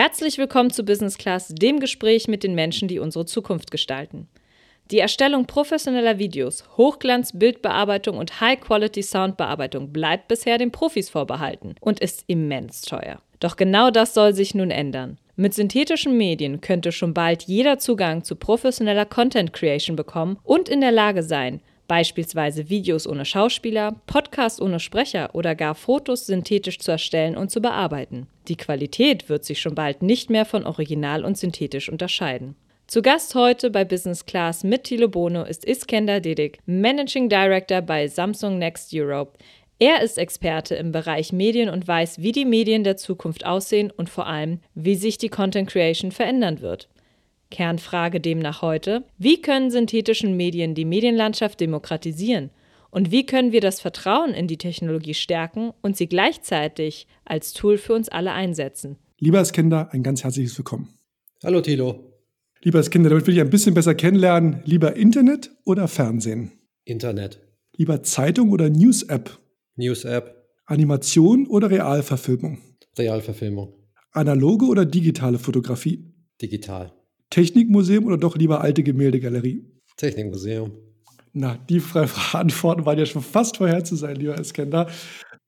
Herzlich willkommen zu Business Class, dem Gespräch mit den Menschen, die unsere Zukunft gestalten. Die Erstellung professioneller Videos, Hochglanz, Bildbearbeitung und High-Quality Soundbearbeitung bleibt bisher den Profis vorbehalten und ist immens teuer. Doch genau das soll sich nun ändern. Mit synthetischen Medien könnte schon bald jeder Zugang zu professioneller Content Creation bekommen und in der Lage sein, beispielsweise Videos ohne Schauspieler, Podcasts ohne Sprecher oder gar Fotos synthetisch zu erstellen und zu bearbeiten. Die Qualität wird sich schon bald nicht mehr von original und synthetisch unterscheiden. Zu Gast heute bei Business Class mit Thilo Bono ist Iskender Dedik, Managing Director bei Samsung Next Europe. Er ist Experte im Bereich Medien und weiß, wie die Medien der Zukunft aussehen und vor allem, wie sich die Content Creation verändern wird. Kernfrage demnach heute, wie können synthetischen Medien die Medienlandschaft demokratisieren? Und wie können wir das Vertrauen in die Technologie stärken und sie gleichzeitig als Tool für uns alle einsetzen? Lieber Iskender, ein ganz herzliches Willkommen. Hallo Thilo. Lieber Iskender, damit will ich ein bisschen besser kennenlernen. Lieber Internet oder Fernsehen? Internet. Lieber Zeitung oder News-App? News-App. Animation oder Realverfilmung? Realverfilmung. Analoge oder digitale Fotografie? Digital. Technikmuseum oder doch lieber alte Gemäldegalerie? Technikmuseum. Na, die Antworten waren ja schon fast vorherzusagen, lieber Iskender.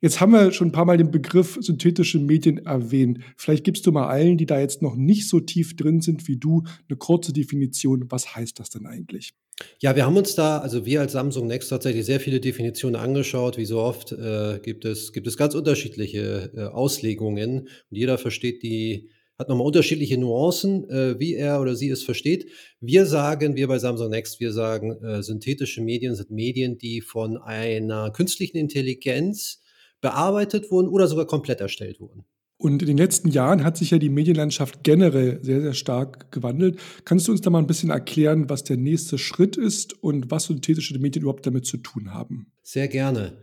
Jetzt haben wir schon ein paar Mal den Begriff synthetische Medien erwähnt. Vielleicht gibst du mal allen, die da jetzt noch nicht so tief drin sind wie du, eine kurze Definition. Was heißt das denn eigentlich? Ja, wir haben uns da, also wir als Samsung Next tatsächlich sehr viele Definitionen angeschaut. Wie so oft äh, gibt, es, gibt es ganz unterschiedliche äh, Auslegungen und jeder versteht die, hat nochmal unterschiedliche Nuancen, äh, wie er oder sie es versteht. Wir sagen, wir bei Samsung Next, wir sagen, äh, synthetische Medien sind Medien, die von einer künstlichen Intelligenz bearbeitet wurden oder sogar komplett erstellt wurden. Und in den letzten Jahren hat sich ja die Medienlandschaft generell sehr, sehr stark gewandelt. Kannst du uns da mal ein bisschen erklären, was der nächste Schritt ist und was synthetische Medien überhaupt damit zu tun haben? Sehr gerne.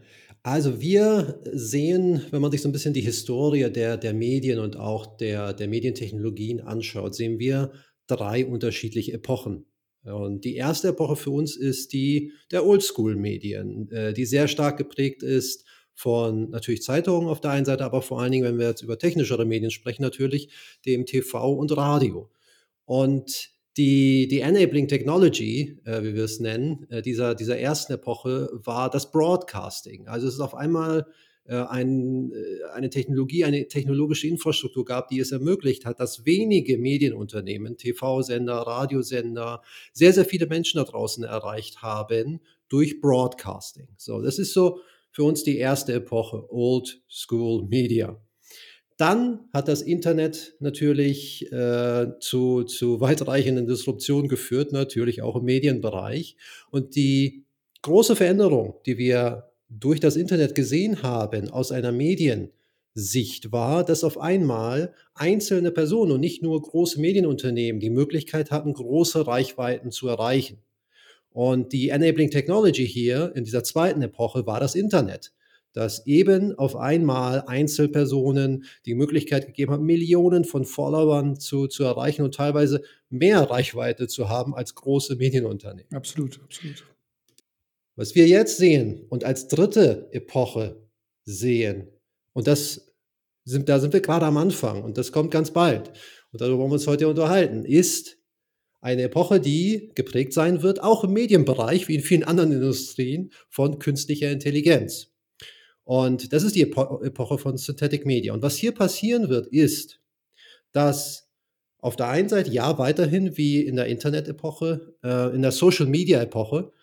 Also wir sehen, wenn man sich so ein bisschen die Historie der, der Medien und auch der, der Medientechnologien anschaut, sehen wir drei unterschiedliche Epochen. Und die erste Epoche für uns ist die der Oldschool-Medien, äh, die sehr stark geprägt ist von natürlich Zeitungen auf der einen Seite, aber vor allen Dingen, wenn wir jetzt über technischere Medien sprechen, natürlich dem TV und Radio. Und die, die Enabling Technology, äh, wie wir es nennen, äh, dieser, dieser ersten Epoche war das Broadcasting. Also es ist auf einmal äh, ein, äh, eine Technologie, eine technologische Infrastruktur gab, die es ermöglicht hat, dass wenige Medienunternehmen, TV-Sender, Radiosender, sehr, sehr viele Menschen da draußen erreicht haben durch Broadcasting. So, das ist so für uns die erste Epoche, Old School Media. Dann hat das Internet natürlich äh, zu, zu weitreichenden Disruptionen geführt, natürlich auch im Medienbereich. Und die große Veränderung, die wir durch das Internet gesehen haben aus einer Mediensicht, war, dass auf einmal einzelne Personen und nicht nur große Medienunternehmen die Möglichkeit hatten, große Reichweiten zu erreichen. Und die Enabling Technology hier in dieser zweiten Epoche war das Internet, das eben auf einmal Einzelpersonen die Möglichkeit gegeben hat, Millionen von Followern zu, zu erreichen und teilweise mehr Reichweite zu haben als große Medienunternehmen. Absolut, absolut. Was wir jetzt sehen und als dritte Epoche sehen, und das sind, da sind wir gerade am Anfang und das kommt ganz bald, und darüber wollen wir uns heute unterhalten, ist eine Epoche, die geprägt sein wird, auch im Medienbereich, wie in vielen anderen Industrien, von künstlicher Intelligenz. Und das ist die Epo Epoche von Synthetic Media. Und was hier passieren wird, ist, dass auf der einen Seite ja weiterhin wie in der Internet-Epoche, äh, in der Social-Media-Epoche,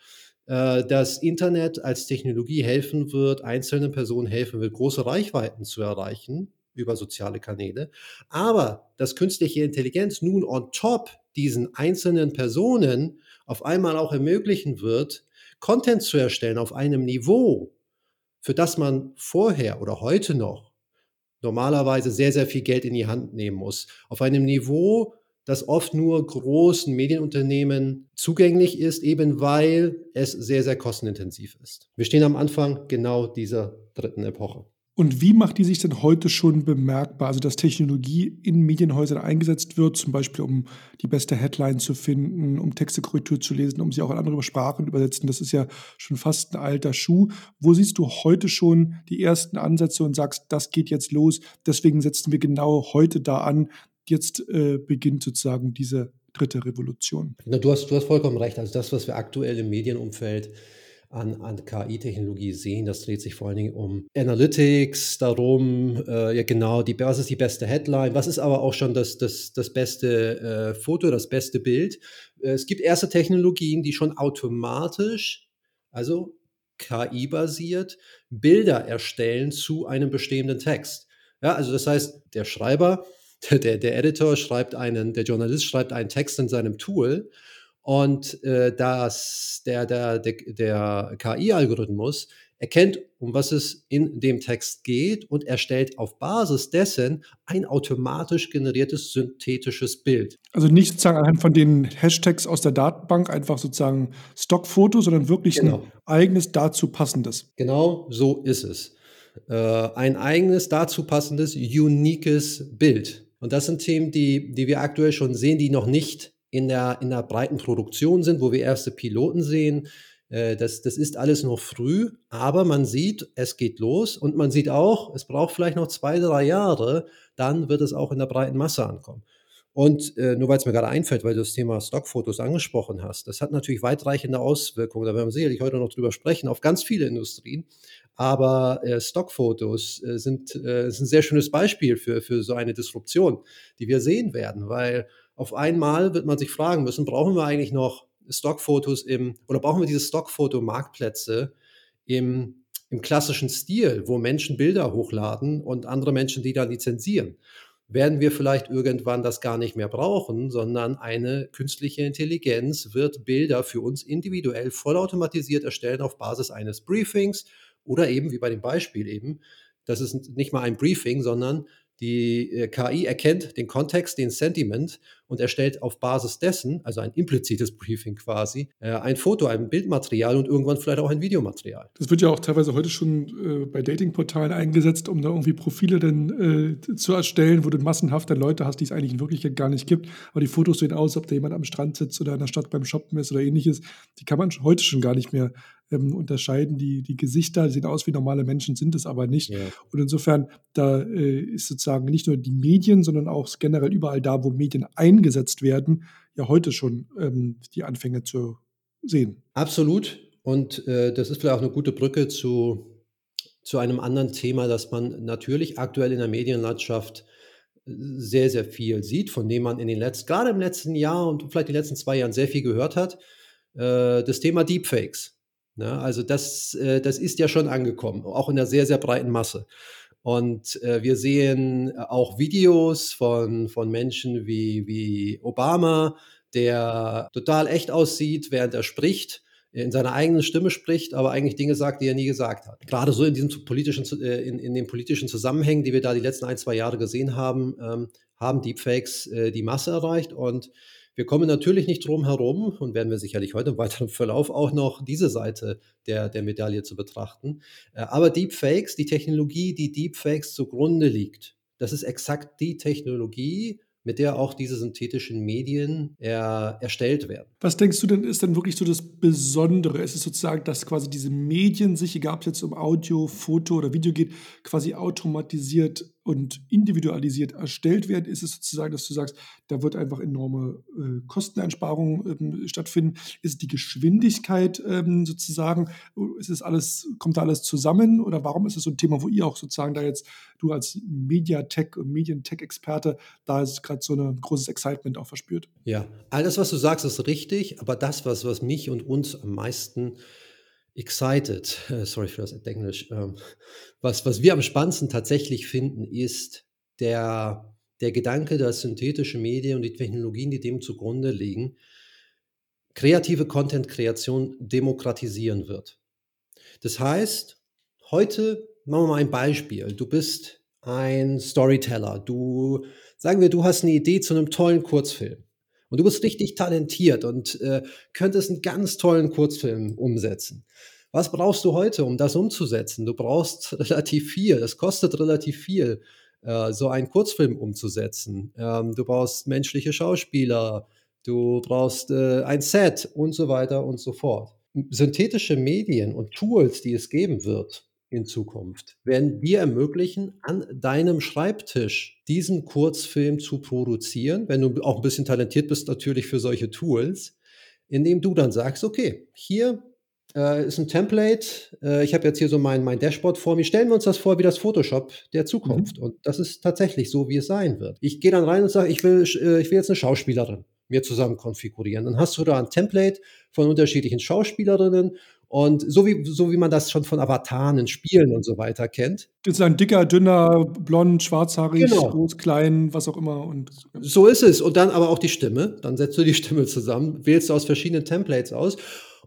äh, das Internet als Technologie helfen wird, einzelnen Personen helfen wird, große Reichweiten zu erreichen über soziale Kanäle. Aber dass künstliche Intelligenz nun on top diesen einzelnen Personen auf einmal auch ermöglichen wird, Content zu erstellen auf einem Niveau, für das man vorher oder heute noch normalerweise sehr, sehr viel Geld in die Hand nehmen muss. Auf einem Niveau, das oft nur großen Medienunternehmen zugänglich ist, eben weil es sehr, sehr kostenintensiv ist. Wir stehen am Anfang genau dieser dritten Epoche. Und wie macht die sich denn heute schon bemerkbar? Also, dass Technologie in Medienhäusern eingesetzt wird, zum Beispiel um die beste Headline zu finden, um Textekorrektur zu lesen, um sie auch in andere Sprachen übersetzen. Das ist ja schon fast ein alter Schuh. Wo siehst du heute schon die ersten Ansätze und sagst, das geht jetzt los, deswegen setzen wir genau heute da an, jetzt äh, beginnt sozusagen diese dritte Revolution. Na, du, hast, du hast vollkommen recht. Also das, was wir aktuell im Medienumfeld an, an KI-Technologie sehen. Das dreht sich vor allen Dingen um Analytics, darum, äh, ja genau, die, was ist die beste Headline, was ist aber auch schon das, das, das beste äh, Foto, das beste Bild. Äh, es gibt erste Technologien, die schon automatisch, also KI-basiert, Bilder erstellen zu einem bestehenden Text. Ja, also das heißt, der Schreiber, der, der Editor schreibt einen, der Journalist schreibt einen Text in seinem Tool und äh, das, der, der, der, der KI-Algorithmus erkennt, um was es in dem Text geht und erstellt auf Basis dessen ein automatisch generiertes synthetisches Bild. Also nicht sozusagen anhand von den Hashtags aus der Datenbank einfach sozusagen Stockfoto, sondern wirklich genau. ein eigenes dazu passendes. Genau so ist es. Äh, ein eigenes dazu passendes, uniques Bild. Und das sind Themen, die, die wir aktuell schon sehen, die noch nicht in der, in der breiten Produktion sind, wo wir erste Piloten sehen. Äh, das, das ist alles noch früh, aber man sieht, es geht los und man sieht auch, es braucht vielleicht noch zwei, drei Jahre, dann wird es auch in der breiten Masse ankommen. Und äh, nur weil es mir gerade einfällt, weil du das Thema Stockfotos angesprochen hast, das hat natürlich weitreichende Auswirkungen, da werden wir sicherlich heute noch drüber sprechen, auf ganz viele Industrien. Aber äh, Stockfotos äh, sind, äh, sind ein sehr schönes Beispiel für, für so eine Disruption, die wir sehen werden, weil auf einmal wird man sich fragen müssen, brauchen wir eigentlich noch Stockfotos im, oder brauchen wir diese Stockfoto-Marktplätze im, im klassischen Stil, wo Menschen Bilder hochladen und andere Menschen die dann lizenzieren? Werden wir vielleicht irgendwann das gar nicht mehr brauchen, sondern eine künstliche Intelligenz wird Bilder für uns individuell vollautomatisiert erstellen auf Basis eines Briefings oder eben wie bei dem Beispiel eben, das ist nicht mal ein Briefing, sondern die äh, KI erkennt den Kontext, den Sentiment und erstellt auf Basis dessen, also ein implizites Briefing quasi, äh, ein Foto, ein Bildmaterial und irgendwann vielleicht auch ein Videomaterial. Das wird ja auch teilweise heute schon äh, bei Datingportalen eingesetzt, um da irgendwie Profile dann äh, zu erstellen, wo du massenhaft dann Leute hast, die es eigentlich in Wirklichkeit gar nicht gibt. Aber die Fotos sehen aus, ob da jemand am Strand sitzt oder in der Stadt beim Shoppen ist oder ähnliches. Die kann man heute schon gar nicht mehr ähm, unterscheiden. Die, die Gesichter sehen aus wie normale Menschen, sind es aber nicht. Ja. Und insofern, da äh, ist sozusagen nicht nur die Medien, sondern auch generell überall da, wo Medien eingesetzt werden, ja heute schon ähm, die Anfänge zu sehen. Absolut. Und äh, das ist vielleicht auch eine gute Brücke zu, zu einem anderen Thema, das man natürlich aktuell in der Medienlandschaft äh, sehr, sehr viel sieht, von dem man in den letzten, gerade im letzten Jahr und vielleicht die letzten zwei Jahren sehr viel gehört hat. Äh, das Thema Deepfakes. Ne? Also das, äh, das ist ja schon angekommen, auch in der sehr, sehr breiten Masse. Und äh, wir sehen auch Videos von, von Menschen wie, wie Obama, der total echt aussieht, während er spricht, in seiner eigenen Stimme spricht, aber eigentlich Dinge sagt, die er nie gesagt hat. Gerade so in diesem politischen, äh, in, in den politischen Zusammenhängen, die wir da die letzten ein, zwei Jahre gesehen haben, ähm, haben Deepfakes äh, die Masse erreicht und wir kommen natürlich nicht drum herum und werden wir sicherlich heute im weiteren Verlauf auch noch diese Seite der, der Medaille zu betrachten. Äh, aber Deepfakes, die Technologie, die Deepfakes zugrunde liegt, das ist exakt die Technologie, mit der auch diese synthetischen Medien er, erstellt werden. Was denkst du denn, ist dann wirklich so das Besondere? Ist es sozusagen, dass quasi diese Medien sich, egal ob es jetzt um Audio, Foto oder Video geht, quasi automatisiert und individualisiert erstellt werden? Ist es sozusagen, dass du sagst, da wird einfach enorme äh, Kosteneinsparungen ähm, stattfinden? Ist die Geschwindigkeit ähm, sozusagen? Ist es alles, kommt da alles zusammen? Oder warum ist es so ein Thema, wo ihr auch sozusagen da jetzt, du als Mediatech und Medientech-Experte, da ist gerade so ein großes Excitement auch verspürt? Ja, alles, was du sagst, ist richtig, aber das, was, was mich und uns am meisten excited, äh, sorry für das Englisch, ähm, was, was wir am spannendsten tatsächlich finden, ist der, der Gedanke, dass synthetische Medien und die Technologien, die dem zugrunde liegen, kreative Content-Kreation demokratisieren wird. Das heißt, heute machen wir mal ein Beispiel. Du bist ein Storyteller. Du, sagen wir, du hast eine Idee zu einem tollen Kurzfilm. Und du bist richtig talentiert und äh, könntest einen ganz tollen Kurzfilm umsetzen. Was brauchst du heute, um das umzusetzen? Du brauchst relativ viel. Es kostet relativ viel, äh, so einen Kurzfilm umzusetzen. Ähm, du brauchst menschliche Schauspieler, du brauchst äh, ein Set und so weiter und so fort. Synthetische Medien und Tools, die es geben wird, in Zukunft werden dir ermöglichen, an deinem Schreibtisch diesen Kurzfilm zu produzieren, wenn du auch ein bisschen talentiert bist natürlich für solche Tools, indem du dann sagst, okay, hier äh, ist ein Template, äh, ich habe jetzt hier so mein, mein Dashboard vor mir, stellen wir uns das vor wie das Photoshop der Zukunft. Mhm. Und das ist tatsächlich so, wie es sein wird. Ich gehe dann rein und sage, ich will, äh, ich will jetzt eine Schauspielerin mir zusammen konfigurieren. Dann hast du da ein Template von unterschiedlichen Schauspielerinnen und so wie, so wie man das schon von Avataren in Spielen und so weiter kennt. Ist ein dicker, dünner, blond, schwarzhaarig, genau. groß, klein, was auch immer. Und so ist es. Und dann aber auch die Stimme. Dann setzt du die Stimme zusammen, wählst du aus verschiedenen Templates aus.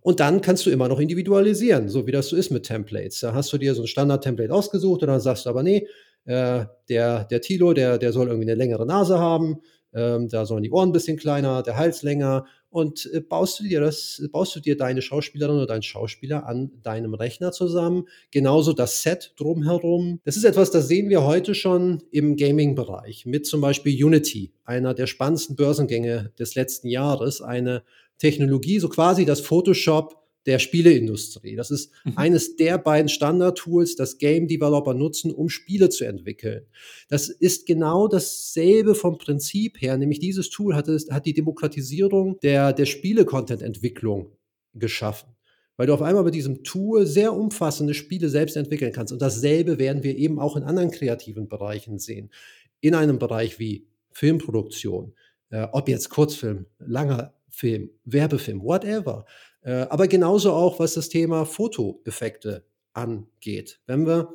Und dann kannst du immer noch individualisieren, so wie das so ist mit Templates. Da hast du dir so ein Standard-Template ausgesucht und dann sagst du aber, nee, äh, der, der Tilo, der, der soll irgendwie eine längere Nase haben, ähm, da sollen die Ohren ein bisschen kleiner, der Hals länger. Und äh, baust du dir das, baust du dir deine Schauspielerin oder deinen Schauspieler an deinem Rechner zusammen, genauso das Set drumherum. Das ist etwas, das sehen wir heute schon im Gaming-Bereich. Mit zum Beispiel Unity, einer der spannendsten Börsengänge des letzten Jahres, eine Technologie, so quasi das Photoshop der Spieleindustrie. Das ist mhm. eines der beiden Standard-Tools, das Game Developer nutzen, um Spiele zu entwickeln. Das ist genau dasselbe vom Prinzip her, nämlich dieses Tool hat, es, hat die Demokratisierung der, der Spiele-Content-Entwicklung geschaffen. Weil du auf einmal mit diesem Tool sehr umfassende Spiele selbst entwickeln kannst. Und dasselbe werden wir eben auch in anderen kreativen Bereichen sehen. In einem Bereich wie Filmproduktion, äh, ob jetzt Kurzfilm, langer Film, Werbefilm, whatever. Äh, aber genauso auch, was das Thema Fotoeffekte angeht. Wenn wir,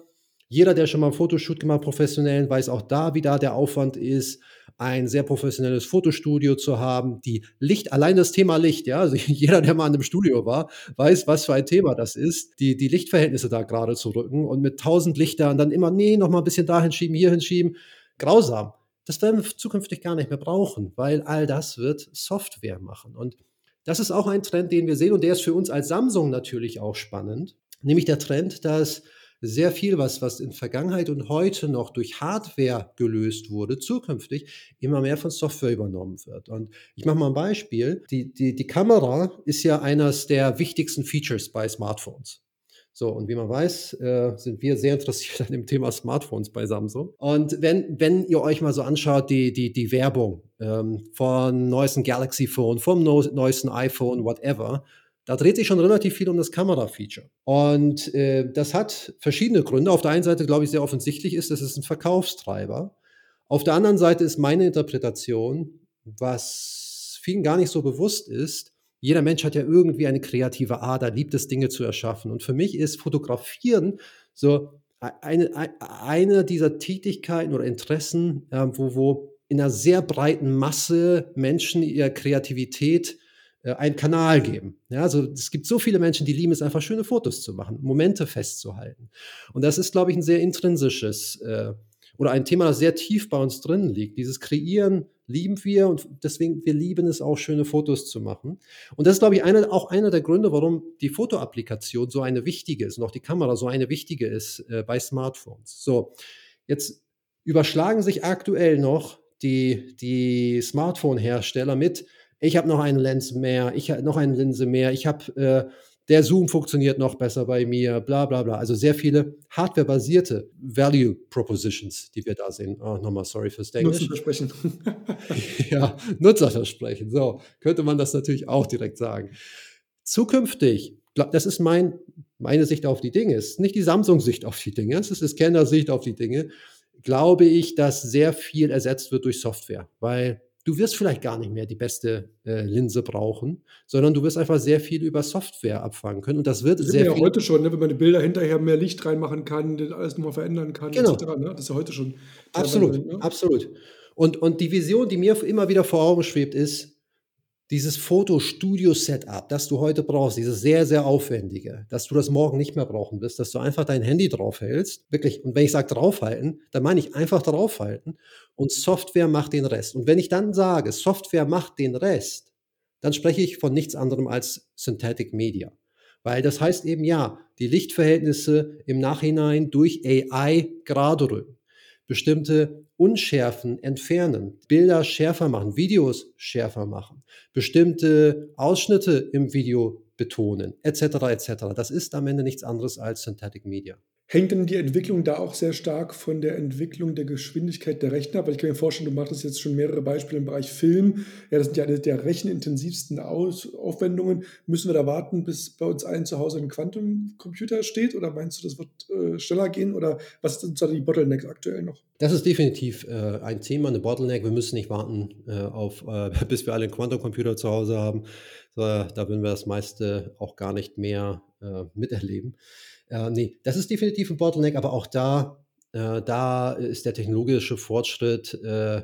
jeder, der schon mal einen Fotoshoot gemacht, professionellen, weiß auch da, wie da der Aufwand ist, ein sehr professionelles Fotostudio zu haben, die Licht, allein das Thema Licht, ja, also jeder, der mal in einem Studio war, weiß, was für ein Thema das ist, die, die Lichtverhältnisse da gerade zu rücken und mit tausend Lichtern dann immer, nee, noch mal ein bisschen dahin schieben, hier hinschieben, grausam. Das werden wir zukünftig gar nicht mehr brauchen, weil all das wird Software machen. Und das ist auch ein Trend, den wir sehen und der ist für uns als Samsung natürlich auch spannend, nämlich der Trend, dass sehr viel, was, was in Vergangenheit und heute noch durch Hardware gelöst wurde, zukünftig immer mehr von Software übernommen wird. Und ich mache mal ein Beispiel. Die, die, die Kamera ist ja eines der wichtigsten Features bei Smartphones. So, und wie man weiß, äh, sind wir sehr interessiert an dem Thema Smartphones bei Samsung. Und wenn, wenn ihr euch mal so anschaut, die, die, die Werbung ähm, von neuesten Galaxy Phone, vom no neuesten iPhone, whatever, da dreht sich schon relativ viel um das Kamera-Feature. Und äh, das hat verschiedene Gründe. Auf der einen Seite, glaube ich, sehr offensichtlich ist, das ist ein Verkaufstreiber. Auf der anderen Seite ist meine Interpretation, was vielen gar nicht so bewusst ist, jeder Mensch hat ja irgendwie eine kreative Ader, liebt es, Dinge zu erschaffen. Und für mich ist Fotografieren so eine, eine dieser Tätigkeiten oder Interessen, äh, wo, wo in einer sehr breiten Masse Menschen ihrer Kreativität äh, einen Kanal geben. Ja, also es gibt so viele Menschen, die lieben es einfach, schöne Fotos zu machen, Momente festzuhalten. Und das ist, glaube ich, ein sehr intrinsisches äh, oder ein Thema, das sehr tief bei uns drin liegt. Dieses Kreieren lieben wir und deswegen, wir lieben es auch, schöne Fotos zu machen. Und das ist, glaube ich, eine, auch einer der Gründe, warum die Fotoapplikation so eine wichtige ist und auch die Kamera so eine wichtige ist äh, bei Smartphones. So, jetzt überschlagen sich aktuell noch die, die Smartphone-Hersteller mit, ich habe noch eine Lens mehr, ich habe noch eine Linse mehr, ich habe äh, der Zoom funktioniert noch besser bei mir, bla bla bla. Also sehr viele hardwarebasierte Value Propositions, die wir da sehen. Oh, nochmal sorry fürs Englisch. Nutzerversprechen. ja, Nutzerversprechen. So, könnte man das natürlich auch direkt sagen. Zukünftig, das ist mein, meine Sicht auf die Dinge, ist nicht die Samsung-Sicht auf die Dinge, es ist die Scanner-Sicht auf die Dinge, glaube ich, dass sehr viel ersetzt wird durch Software, weil du wirst vielleicht gar nicht mehr die beste äh, Linse brauchen, sondern du wirst einfach sehr viel über Software abfangen können. Und das wird das sehr ja viel. heute schon, ne? wenn man die Bilder hinterher mehr Licht reinmachen kann, alles nochmal verändern kann, genau. etc. Ne? Das ist ja heute schon. Absolut, ne? absolut. Und, und die Vision, die mir immer wieder vor Augen schwebt, ist, dieses Fotostudio-Setup, das du heute brauchst, dieses sehr, sehr aufwendige, dass du das morgen nicht mehr brauchen wirst, dass du einfach dein Handy draufhältst, wirklich, und wenn ich sage draufhalten, dann meine ich einfach draufhalten und Software macht den Rest. Und wenn ich dann sage, Software macht den Rest, dann spreche ich von nichts anderem als Synthetic Media. Weil das heißt eben ja, die Lichtverhältnisse im Nachhinein durch AI gerade bestimmte Unschärfen entfernen, Bilder schärfer machen, Videos schärfer machen, bestimmte Ausschnitte im Video betonen, etc. etc. Das ist am Ende nichts anderes als Synthetic Media. Hängt denn die Entwicklung da auch sehr stark von der Entwicklung der Geschwindigkeit der Rechner ab? Weil ich kann mir vorstellen, du machst jetzt schon mehrere Beispiele im Bereich Film. Ja, das sind ja eine der rechenintensivsten Aus Aufwendungen. Müssen wir da warten, bis bei uns allen zu Hause ein Quantumcomputer steht? Oder meinst du, das wird äh, schneller gehen? Oder was sind da die Bottlenecks aktuell noch? Das ist definitiv äh, ein Thema, eine Bottleneck. Wir müssen nicht warten, äh, auf, äh, bis wir alle einen Quantumcomputer zu Hause haben. Da würden wir das meiste auch gar nicht mehr äh, miterleben. Äh, nee, das ist definitiv ein Bottleneck, aber auch da, äh, da ist der technologische Fortschritt, äh,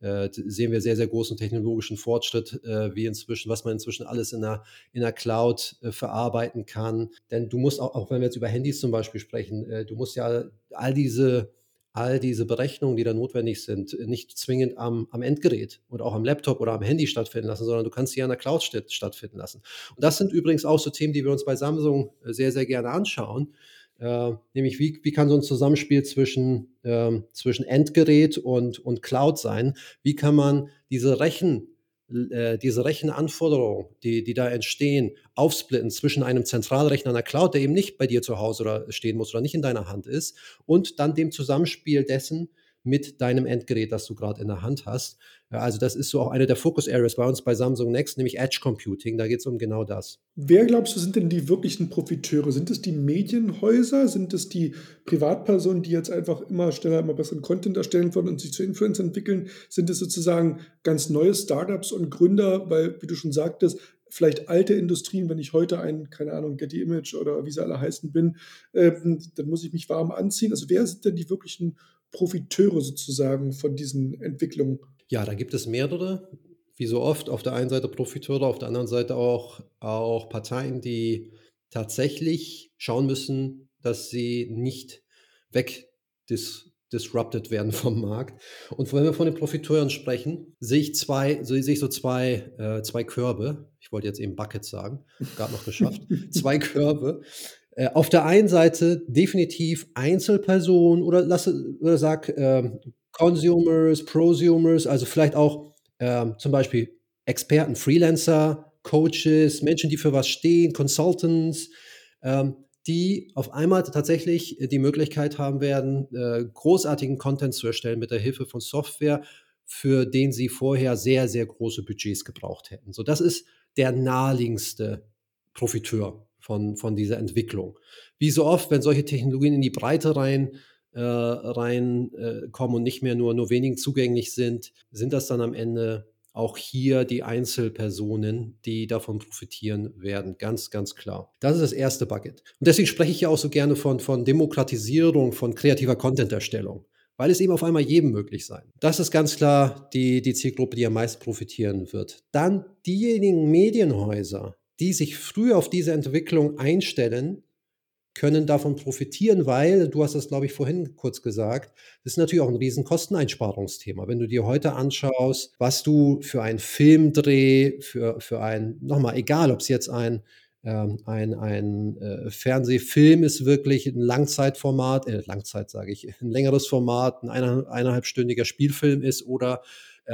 äh sehen wir sehr, sehr großen technologischen Fortschritt, äh, wie inzwischen, was man inzwischen alles in der, in der Cloud äh, verarbeiten kann. Denn du musst auch, auch wenn wir jetzt über Handys zum Beispiel sprechen, du musst ja all diese all diese Berechnungen, die da notwendig sind, nicht zwingend am, am Endgerät oder auch am Laptop oder am Handy stattfinden lassen, sondern du kannst sie an der Cloud stattfinden lassen. Und das sind übrigens auch so Themen, die wir uns bei Samsung äh, sehr, sehr gerne anschauen. Äh, nämlich, wie, wie kann so ein Zusammenspiel zwischen, äh, zwischen Endgerät und, und Cloud sein? Wie kann man diese Rechen, äh, diese Rechenanforderungen, die, die da entstehen, aufsplitten zwischen einem Zentralrechner einer Cloud, der eben nicht bei dir zu Hause oder stehen muss oder nicht in deiner Hand ist, und dann dem Zusammenspiel dessen mit deinem Endgerät, das du gerade in der Hand hast. Also das ist so auch eine der Focus Areas bei uns bei Samsung Next, nämlich Edge Computing. Da geht es um genau das. Wer glaubst du sind denn die wirklichen Profiteure? Sind es die Medienhäuser? Sind es die Privatpersonen, die jetzt einfach immer schneller, immer besseren Content erstellen wollen und sich zu Influencern entwickeln? Sind es sozusagen ganz neue Startups und Gründer? Weil, wie du schon sagtest, vielleicht alte Industrien, wenn ich heute ein, keine Ahnung, Getty Image oder wie sie alle heißen bin, äh, dann muss ich mich warm anziehen. Also wer sind denn die wirklichen Profiteure sozusagen von diesen Entwicklungen? Ja, da gibt es mehrere. Wie so oft, auf der einen Seite Profiteure, auf der anderen Seite auch, auch Parteien, die tatsächlich schauen müssen, dass sie nicht wegdisrupted werden vom Markt. Und wenn wir von den Profiteuren sprechen, sehe ich zwei, so sehe ich so zwei, äh, zwei Körbe. Ich wollte jetzt eben Buckets sagen, gerade noch geschafft. zwei Körbe. Äh, auf der einen Seite definitiv Einzelpersonen oder, lass, oder sag äh, Consumers, Prosumers, also vielleicht auch ähm, zum Beispiel Experten, Freelancer, Coaches, Menschen, die für was stehen, Consultants, ähm, die auf einmal tatsächlich die Möglichkeit haben werden, äh, großartigen Content zu erstellen mit der Hilfe von Software, für den sie vorher sehr, sehr große Budgets gebraucht hätten. So, das ist der naheliegendste Profiteur von, von dieser Entwicklung. Wie so oft, wenn solche Technologien in die Breite rein äh, reinkommen äh, und nicht mehr nur, nur wenigen zugänglich sind, sind das dann am Ende auch hier die Einzelpersonen, die davon profitieren werden. Ganz, ganz klar. Das ist das erste Bucket. Und deswegen spreche ich ja auch so gerne von, von Demokratisierung, von kreativer Content-Erstellung, weil es eben auf einmal jedem möglich sein. Das ist ganz klar die, die Zielgruppe, die am meisten profitieren wird. Dann diejenigen Medienhäuser, die sich früh auf diese Entwicklung einstellen, können davon profitieren, weil, du hast das, glaube ich, vorhin kurz gesagt, das ist natürlich auch ein riesen Kosteneinsparungsthema. Wenn du dir heute anschaust, was du für einen Filmdreh, für, für ein, nochmal, egal, ob es jetzt ein, ähm, ein, ein äh, Fernsehfilm ist, wirklich ein Langzeitformat, äh, Langzeit sage ich, ein längeres Format, ein eineinhalbstündiger Spielfilm ist oder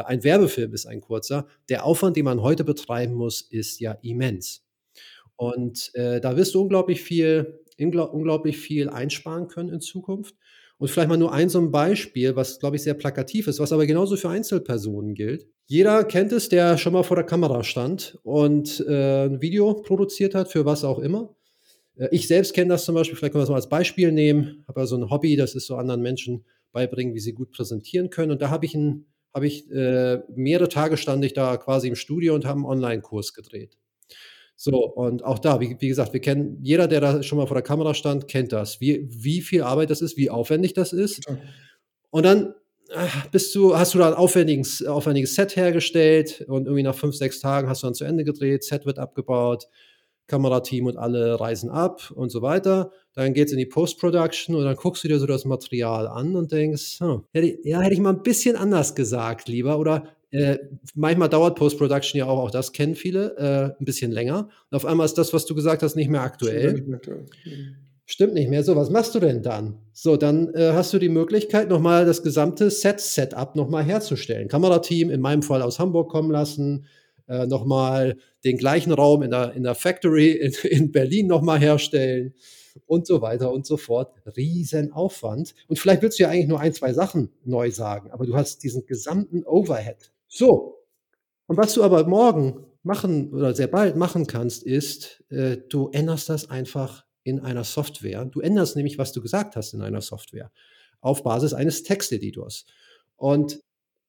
ein Werbefilm ist ein kurzer, der Aufwand, den man heute betreiben muss, ist ja immens. Und äh, da wirst du unglaublich viel unglaublich viel einsparen können in Zukunft. Und vielleicht mal nur ein so ein Beispiel, was, glaube ich, sehr plakativ ist, was aber genauso für Einzelpersonen gilt. Jeder kennt es, der schon mal vor der Kamera stand und äh, ein Video produziert hat, für was auch immer. Äh, ich selbst kenne das zum Beispiel, vielleicht können wir es mal als Beispiel nehmen, habe also ein Hobby, das ist so anderen Menschen beibringen, wie sie gut präsentieren können. Und da habe ich, ein, hab ich äh, mehrere Tage stand ich da quasi im Studio und habe einen Online-Kurs gedreht. So, und auch da, wie, wie, gesagt, wir kennen, jeder, der da schon mal vor der Kamera stand, kennt das, wie, wie viel Arbeit das ist, wie aufwendig das ist. Und dann ach, bist du, hast du da ein aufwendiges, aufwendiges Set hergestellt und irgendwie nach fünf, sechs Tagen hast du dann zu Ende gedreht, Set wird abgebaut, Kamerateam und alle reisen ab und so weiter. Dann geht es in die Post-Production und dann guckst du dir so das Material an und denkst, hm, hätte, ja, hätte ich mal ein bisschen anders gesagt lieber oder äh, manchmal dauert Post-Production ja auch, auch das kennen viele, äh, ein bisschen länger. Und auf einmal ist das, was du gesagt hast, nicht mehr aktuell. Nicht mehr mhm. Stimmt nicht mehr. So, was machst du denn dann? So, dann äh, hast du die Möglichkeit, nochmal das gesamte Set-Setup nochmal herzustellen. Kamerateam in meinem Fall aus Hamburg kommen lassen, äh, nochmal den gleichen Raum in der, in der Factory in, in Berlin nochmal herstellen und so weiter und so fort. Riesenaufwand. Und vielleicht willst du ja eigentlich nur ein, zwei Sachen neu sagen, aber du hast diesen gesamten Overhead. So. Und was du aber morgen machen oder sehr bald machen kannst, ist, äh, du änderst das einfach in einer Software. Du änderst nämlich, was du gesagt hast in einer Software auf Basis eines Texteditors. Und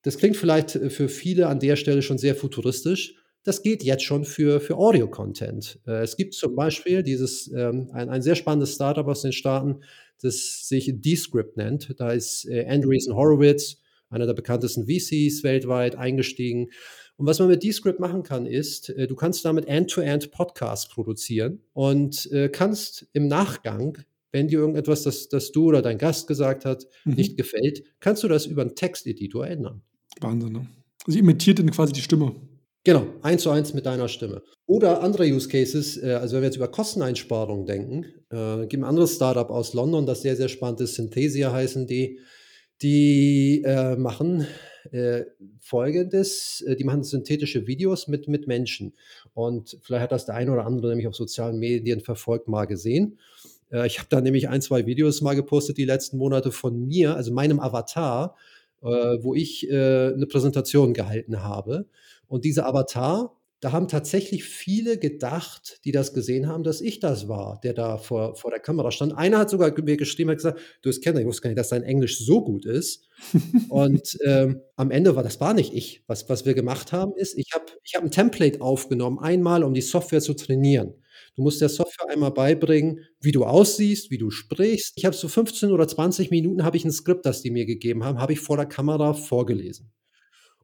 das klingt vielleicht äh, für viele an der Stelle schon sehr futuristisch. Das geht jetzt schon für, für Audio-Content. Äh, es gibt zum Beispiel dieses, ähm, ein, ein sehr spannendes Startup aus den Staaten, das sich Descript nennt. Da ist äh, Andreessen Horowitz, einer der bekanntesten VCs weltweit, eingestiegen. Und was man mit Descript machen kann, ist, du kannst damit End-to-End Podcasts produzieren und kannst im Nachgang wenn dir irgendetwas, das, das du oder dein Gast gesagt hat, mhm. nicht gefällt, kannst du das über einen Texteditor ändern. Wahnsinn, ne? Sie imitiert dann quasi die Stimme. Genau, eins zu eins mit deiner Stimme. Oder andere Use Cases, äh, also wenn wir jetzt über Kosteneinsparungen denken, äh, gibt ein anderes Startup aus London, das sehr, sehr spannend ist, Synthesia heißen die. Die äh, machen äh, folgendes: äh, Die machen synthetische Videos mit, mit Menschen. Und vielleicht hat das der eine oder andere nämlich auf sozialen Medien verfolgt mal gesehen. Äh, ich habe da nämlich ein, zwei Videos mal gepostet die letzten Monate von mir, also meinem Avatar, wo ich eine Präsentation gehalten habe. Und dieser Avatar, da haben tatsächlich viele gedacht, die das gesehen haben, dass ich das war, der da vor, vor der Kamera stand. Einer hat sogar mir geschrieben, hat gesagt, du bist Kenner, ich wusste gar nicht, dass dein Englisch so gut ist. und ähm, am Ende war das war nicht ich. Was, was wir gemacht haben, ist, ich habe ich hab ein Template aufgenommen, einmal, um die Software zu trainieren. Du musst der Software einmal beibringen, wie du aussiehst, wie du sprichst. Ich habe so 15 oder 20 Minuten habe ich ein Skript, das die mir gegeben haben, habe ich vor der Kamera vorgelesen.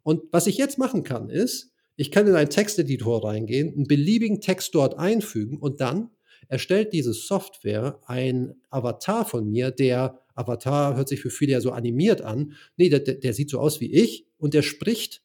Und was ich jetzt machen kann, ist, ich kann in einen Texteditor reingehen, einen beliebigen Text dort einfügen und dann erstellt diese Software ein Avatar von mir, der Avatar hört sich für viele ja so animiert an. Nee, der, der sieht so aus wie ich und der spricht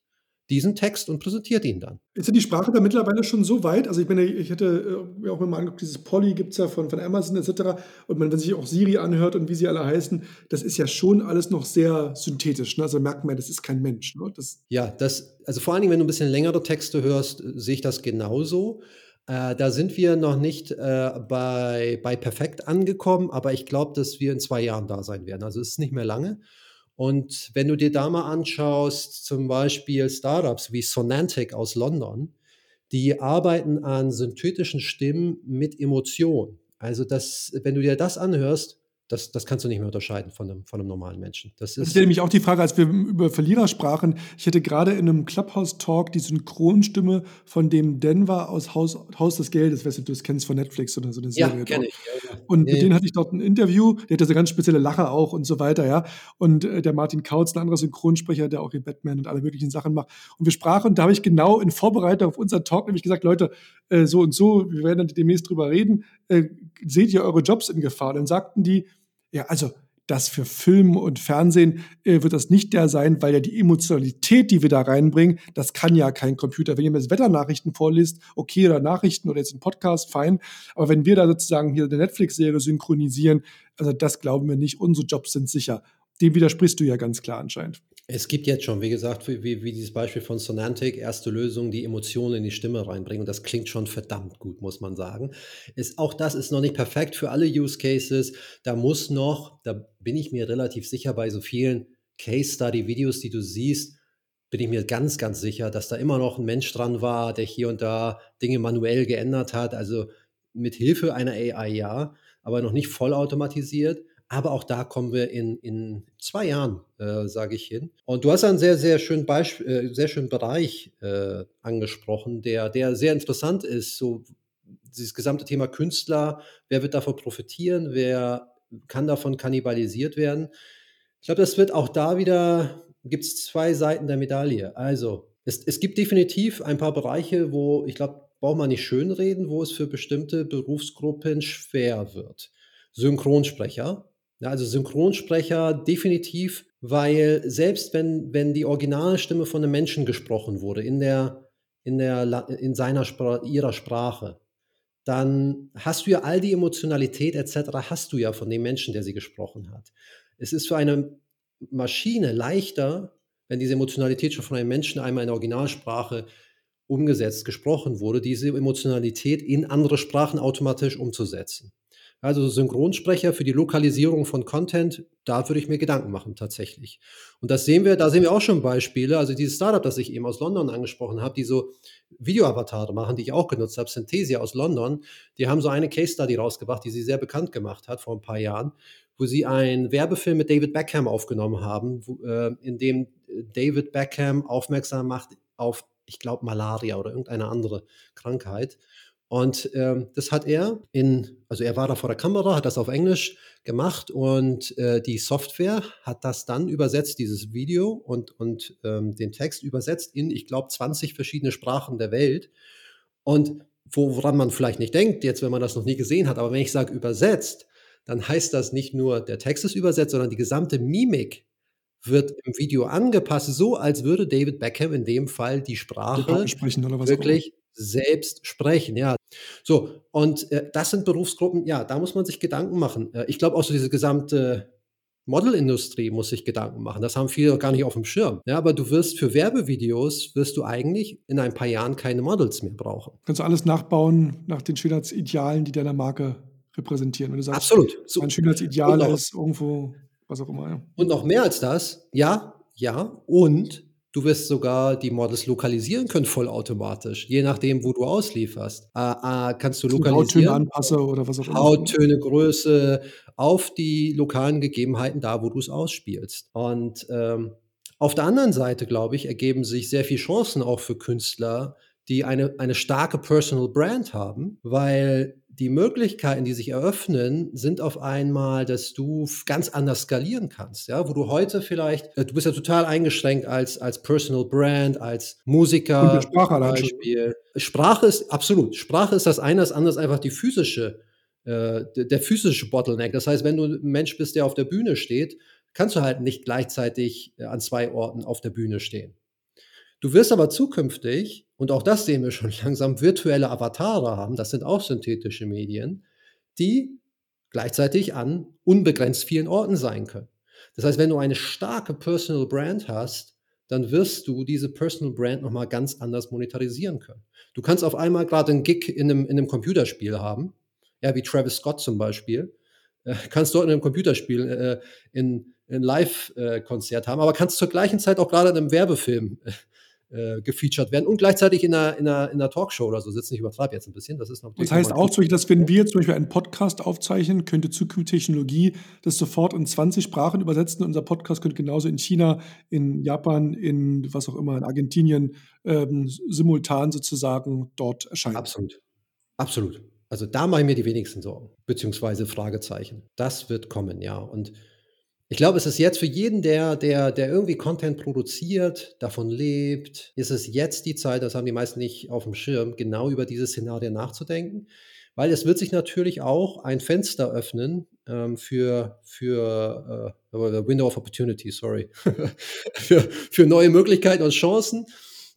diesen Text und präsentiert ihn dann. Ist ja die Sprache da mittlerweile schon so weit? Also ich meine, ich hätte äh, mir auch mal angeguckt, dieses Polly gibt es ja von, von Amazon etc. Und man, wenn sich auch Siri anhört und wie sie alle heißen, das ist ja schon alles noch sehr synthetisch. Ne? Also merkt man, das ist kein Mensch. Ne? Das ja, das, also vor allen Dingen, wenn du ein bisschen längere Texte hörst, sehe ich das genauso. Äh, da sind wir noch nicht äh, bei, bei perfekt angekommen, aber ich glaube, dass wir in zwei Jahren da sein werden. Also es ist nicht mehr lange. Und wenn du dir da mal anschaust, zum Beispiel Startups wie Sonantic aus London, die arbeiten an synthetischen Stimmen mit Emotion. Also das, wenn du dir das anhörst, das, das kannst du nicht mehr unterscheiden von einem, von einem normalen Menschen. Das ist, ist nämlich auch die Frage, als wir über Verlierer sprachen. Ich hatte gerade in einem Clubhouse-Talk die Synchronstimme von dem Denver aus Haus, Haus des Geldes, weißt du, du das kennst von Netflix oder so eine Serie. Ja, kenne ich. Ja, ja. Und nee. mit denen hatte ich dort ein Interview, der hatte so ganz spezielle Lache auch und so weiter, ja. Und äh, der Martin Kautz, ein anderer Synchronsprecher, der auch hier Batman und alle möglichen Sachen macht. Und wir sprachen, und da habe ich genau in Vorbereitung auf unseren Talk nämlich gesagt, Leute, äh, so und so, wir werden dann demnächst drüber reden, äh, seht ihr eure Jobs in Gefahr? Und dann sagten die, ja, also das für Film und Fernsehen äh, wird das nicht der sein, weil ja die Emotionalität, die wir da reinbringen, das kann ja kein Computer. Wenn ihr mir das Wetternachrichten vorliest, okay, oder Nachrichten oder jetzt ein Podcast, fein. Aber wenn wir da sozusagen hier eine Netflix-Serie synchronisieren, also das glauben wir nicht, unsere Jobs sind sicher. Dem widersprichst du ja ganz klar anscheinend. Es gibt jetzt schon, wie gesagt, wie, wie dieses Beispiel von Sonantic, erste Lösung, die Emotionen in die Stimme reinbringen. Und das klingt schon verdammt gut, muss man sagen. Ist, auch das ist noch nicht perfekt für alle Use Cases. Da muss noch, da bin ich mir relativ sicher bei so vielen Case Study Videos, die du siehst, bin ich mir ganz, ganz sicher, dass da immer noch ein Mensch dran war, der hier und da Dinge manuell geändert hat. Also mit Hilfe einer AI ja, aber noch nicht vollautomatisiert. Aber auch da kommen wir in, in zwei Jahren, äh, sage ich hin. Und du hast einen sehr, sehr schönen Beispiel, äh, sehr schönen Bereich äh, angesprochen, der, der sehr interessant ist. So dieses gesamte Thema Künstler, wer wird davon profitieren, wer kann davon kannibalisiert werden. Ich glaube, das wird auch da wieder, gibt es zwei Seiten der Medaille. Also, es, es gibt definitiv ein paar Bereiche, wo ich glaube, braucht man nicht schönreden, wo es für bestimmte Berufsgruppen schwer wird. Synchronsprecher, ja, also Synchronsprecher definitiv, weil selbst wenn, wenn die Originalstimme von einem Menschen gesprochen wurde, in, der, in, der, in seiner ihrer Sprache, dann hast du ja all die Emotionalität etc. hast du ja von dem Menschen, der sie gesprochen hat. Es ist für eine Maschine leichter, wenn diese Emotionalität schon von einem Menschen einmal in der Originalsprache umgesetzt, gesprochen wurde, diese Emotionalität in andere Sprachen automatisch umzusetzen. Also Synchronsprecher für die Lokalisierung von Content, da würde ich mir Gedanken machen tatsächlich. Und das sehen wir, da sehen wir auch schon Beispiele. Also dieses Startup, das ich eben aus London angesprochen habe, die so Videoavatare machen, die ich auch genutzt habe, Synthesia aus London, die haben so eine Case Study rausgebracht, die sie sehr bekannt gemacht hat vor ein paar Jahren, wo sie einen Werbefilm mit David Beckham aufgenommen haben, wo, äh, in dem David Beckham aufmerksam macht auf, ich glaube, Malaria oder irgendeine andere Krankheit. Und ähm, das hat er in, also er war da vor der Kamera, hat das auf Englisch gemacht und äh, die Software hat das dann übersetzt, dieses Video und, und ähm, den Text übersetzt in, ich glaube, 20 verschiedene Sprachen der Welt. Und woran man vielleicht nicht denkt, jetzt, wenn man das noch nie gesehen hat, aber wenn ich sage übersetzt, dann heißt das nicht nur, der Text ist übersetzt, sondern die gesamte Mimik wird im Video angepasst, so als würde David Beckham in dem Fall die Sprache wirklich selbst sprechen, ja. So, und äh, das sind Berufsgruppen, ja, da muss man sich Gedanken machen. Äh, ich glaube auch so diese gesamte Modelindustrie muss sich Gedanken machen. Das haben viele gar nicht auf dem Schirm. Ja, aber du wirst für Werbevideos, wirst du eigentlich in ein paar Jahren keine Models mehr brauchen. Kannst du alles nachbauen nach den Schönheitsidealen, die deiner Marke repräsentieren. Wenn du sagst, Absolut. So, mein Schönheitsideal ist irgendwo, was auch immer. Ja. Und noch mehr als das, ja, ja, und Du wirst sogar die Models lokalisieren können, vollautomatisch. Je nachdem, wo du auslieferst. Äh, äh, kannst du lokalisieren. Hauttöne anpasse oder was auch immer. Hauttöne, Größe auf die lokalen Gegebenheiten da, wo du es ausspielst. Und ähm, auf der anderen Seite, glaube ich, ergeben sich sehr viele Chancen auch für Künstler, die eine, eine starke Personal Brand haben, weil die Möglichkeiten, die sich eröffnen, sind auf einmal, dass du ganz anders skalieren kannst. Ja, wo du heute vielleicht, äh, du bist ja total eingeschränkt als, als Personal Brand, als Musiker. Und Sprache zum Beispiel. Sprache ist absolut. Sprache ist das eine, das andere ist einfach die physische, äh, der physische Bottleneck. Das heißt, wenn du ein Mensch bist, der auf der Bühne steht, kannst du halt nicht gleichzeitig äh, an zwei Orten auf der Bühne stehen. Du wirst aber zukünftig, und auch das sehen wir schon langsam, virtuelle Avatare haben, das sind auch synthetische Medien, die gleichzeitig an unbegrenzt vielen Orten sein können. Das heißt, wenn du eine starke Personal Brand hast, dann wirst du diese Personal Brand nochmal ganz anders monetarisieren können. Du kannst auf einmal gerade einen Gig in einem, in einem Computerspiel haben, ja, wie Travis Scott zum Beispiel, äh, kannst dort in einem Computerspiel äh, in, ein Live-Konzert haben, aber kannst zur gleichen Zeit auch gerade in einem Werbefilm äh, gefeatured werden und gleichzeitig in einer, in, einer, in einer Talkshow oder so sitzen. Ich übertreibe jetzt ein bisschen. Das ist noch Das heißt auch, dass wenn wir zum Beispiel einen Podcast aufzeichnen, könnte zukünftige Technologie das sofort in 20 Sprachen übersetzen. Unser Podcast könnte genauso in China, in Japan, in was auch immer, in Argentinien ähm, simultan sozusagen dort erscheinen. Absolut. Absolut. Also da mache ich mir die wenigsten Sorgen, beziehungsweise Fragezeichen. Das wird kommen, ja. Und ich glaube, es ist jetzt für jeden, der, der, der irgendwie Content produziert, davon lebt, ist es jetzt die Zeit, das haben die meisten nicht auf dem Schirm, genau über diese Szenarien nachzudenken. Weil es wird sich natürlich auch ein Fenster öffnen ähm, für, für äh, Window of Opportunity, sorry, für, für neue Möglichkeiten und Chancen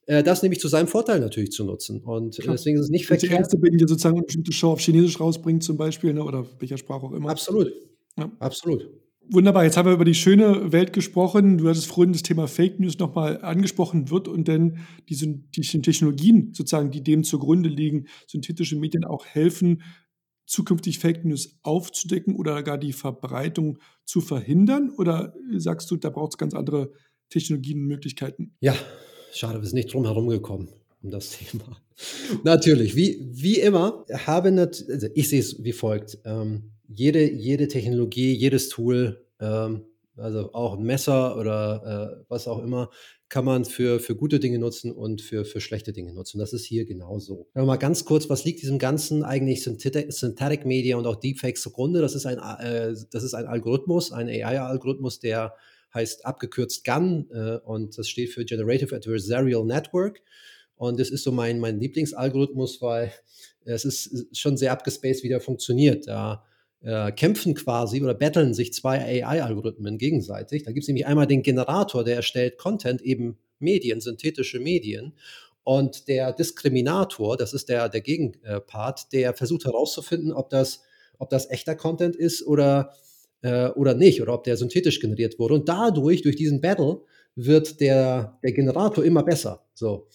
äh, das nämlich zu seinem Vorteil natürlich zu nutzen. Und Klar. deswegen ist es nicht verkehrt. Die erste bin, die sozusagen eine bestimmte Show auf Chinesisch rausbringt, zum Beispiel, ne, oder welcher Sprache auch immer. Absolut. Ja. Absolut. Wunderbar, jetzt haben wir über die schöne Welt gesprochen. Du hattest vorhin das Thema Fake News nochmal angesprochen. Wird und denn die, die Technologien, sozusagen, die dem zugrunde liegen, synthetische Medien auch helfen, zukünftig Fake News aufzudecken oder gar die Verbreitung zu verhindern? Oder sagst du, da braucht es ganz andere Technologien und Möglichkeiten? Ja, schade, wir sind nicht drum herum gekommen um das Thema. Natürlich, wie, wie immer, habe also ich sehe es wie folgt. Ähm, jede, jede Technologie, jedes Tool, ähm, also auch ein Messer oder äh, was auch immer, kann man für, für gute Dinge nutzen und für, für schlechte Dinge nutzen. Das ist hier genauso. Aber mal ganz kurz, was liegt diesem ganzen eigentlich Synthetic, Synthetic Media und auch Deepfakes zugrunde? Das ist ein, äh, das ist ein Algorithmus, ein AI-Algorithmus, der heißt abgekürzt GAN äh, und das steht für Generative Adversarial Network. Und das ist so mein, mein Lieblingsalgorithmus, weil es ist schon sehr abgespaced, wie der funktioniert. Da äh, kämpfen quasi oder battlen sich zwei AI-Algorithmen gegenseitig. Da gibt es nämlich einmal den Generator, der erstellt Content, eben Medien, synthetische Medien. Und der Diskriminator, das ist der, der Gegenpart, der versucht herauszufinden, ob das, ob das echter Content ist oder, äh, oder nicht, oder ob der synthetisch generiert wurde. Und dadurch, durch diesen Battle, wird der, der Generator immer besser. So.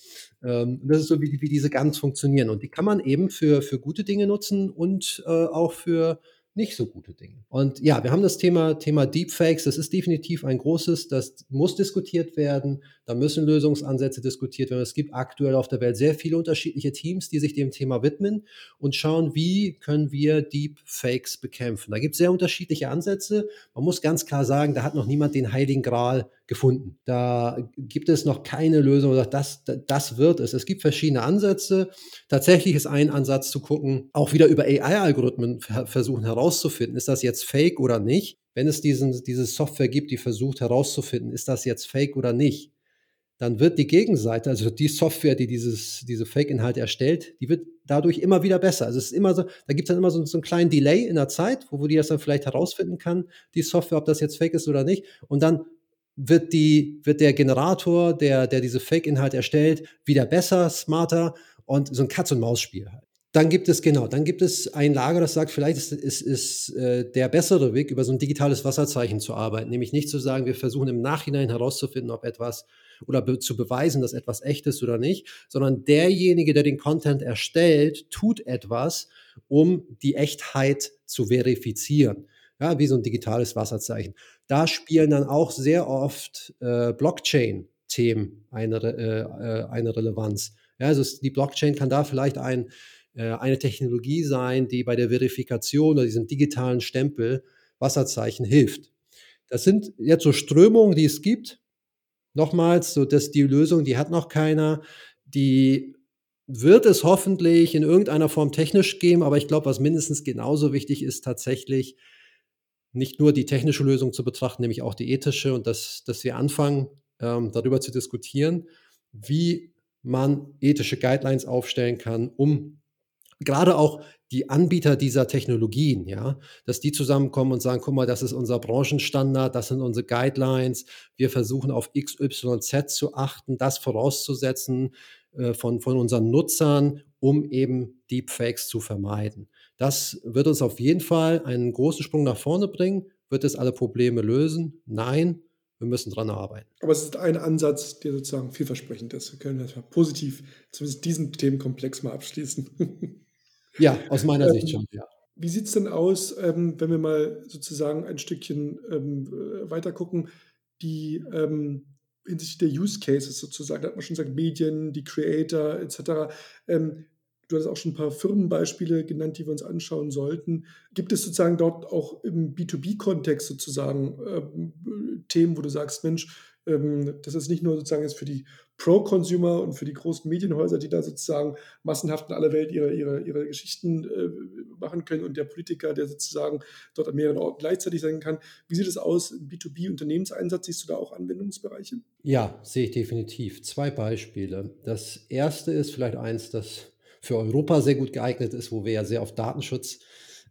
Ähm, das ist so, wie, wie diese Guns funktionieren. Und die kann man eben für, für gute Dinge nutzen und äh, auch für nicht so gute Dinge. Und ja, wir haben das Thema, Thema Deepfakes. Das ist definitiv ein großes, das muss diskutiert werden. Da müssen Lösungsansätze diskutiert werden. Es gibt aktuell auf der Welt sehr viele unterschiedliche Teams, die sich dem Thema widmen und schauen, wie können wir Deepfakes bekämpfen. Da gibt es sehr unterschiedliche Ansätze. Man muss ganz klar sagen, da hat noch niemand den heiligen Gral gefunden. Da gibt es noch keine Lösung, das, das wird es. Es gibt verschiedene Ansätze. Tatsächlich ist ein Ansatz zu gucken, auch wieder über AI-Algorithmen versuchen herauszufinden, ist das jetzt fake oder nicht. Wenn es diesen, diese Software gibt, die versucht herauszufinden, ist das jetzt fake oder nicht, dann wird die Gegenseite, also die Software, die dieses, diese Fake-Inhalte erstellt, die wird dadurch immer wieder besser. Also es ist immer so, da gibt es dann immer so, so, einen kleinen Delay in der Zeit, wo, wo die das dann vielleicht herausfinden kann, die Software, ob das jetzt fake ist oder nicht. Und dann wird, die, wird der Generator, der, der diese Fake-Inhalte erstellt, wieder besser, smarter und so ein Katz-und-Maus-Spiel halt. Dann gibt es, genau, dann gibt es ein Lager, das sagt, vielleicht ist, ist, ist äh, der bessere Weg, über so ein digitales Wasserzeichen zu arbeiten. Nämlich nicht zu sagen, wir versuchen im Nachhinein herauszufinden, ob etwas oder be zu beweisen, dass etwas echt ist oder nicht, sondern derjenige, der den Content erstellt, tut etwas, um die Echtheit zu verifizieren ja, wie so ein digitales Wasserzeichen. Da spielen dann auch sehr oft äh, Blockchain-Themen eine, äh, äh, eine Relevanz. Ja, also die Blockchain kann da vielleicht ein, äh, eine Technologie sein, die bei der Verifikation oder diesem digitalen Stempel Wasserzeichen hilft. Das sind jetzt so Strömungen, die es gibt. Nochmals, so dass die Lösung, die hat noch keiner. Die wird es hoffentlich in irgendeiner Form technisch geben, aber ich glaube, was mindestens genauso wichtig ist, tatsächlich nicht nur die technische Lösung zu betrachten, nämlich auch die ethische und dass, dass wir anfangen, ähm, darüber zu diskutieren, wie man ethische Guidelines aufstellen kann, um gerade auch die Anbieter dieser Technologien, ja, dass die zusammenkommen und sagen, guck mal, das ist unser Branchenstandard, das sind unsere Guidelines, wir versuchen auf XYZ zu achten, das vorauszusetzen äh, von, von unseren Nutzern, um eben Deepfakes zu vermeiden. Das wird uns auf jeden Fall einen großen Sprung nach vorne bringen. Wird es alle Probleme lösen? Nein, wir müssen dran arbeiten. Aber es ist ein Ansatz, der sozusagen vielversprechend ist. Wir können das mal positiv zumindest diesen Themenkomplex mal abschließen. ja, aus meiner ähm, Sicht schon, ja. Wie sieht es denn aus, ähm, wenn wir mal sozusagen ein Stückchen ähm, weiter gucken, die ähm, hinsichtlich der Use Cases sozusagen, da hat man schon gesagt, Medien, die Creator etc. Ähm, Du hast auch schon ein paar Firmenbeispiele genannt, die wir uns anschauen sollten. Gibt es sozusagen dort auch im B2B-Kontext sozusagen äh, Themen, wo du sagst, Mensch, ähm, das ist nicht nur sozusagen jetzt für die Pro-Consumer und für die großen Medienhäuser, die da sozusagen massenhaft in aller Welt ihre, ihre, ihre Geschichten äh, machen können und der Politiker, der sozusagen dort an mehreren Orten gleichzeitig sein kann. Wie sieht es aus im B2B-Unternehmenseinsatz? Siehst du da auch Anwendungsbereiche? Ja, sehe ich definitiv. Zwei Beispiele. Das erste ist vielleicht eins, das für Europa sehr gut geeignet ist, wo wir ja sehr auf Datenschutz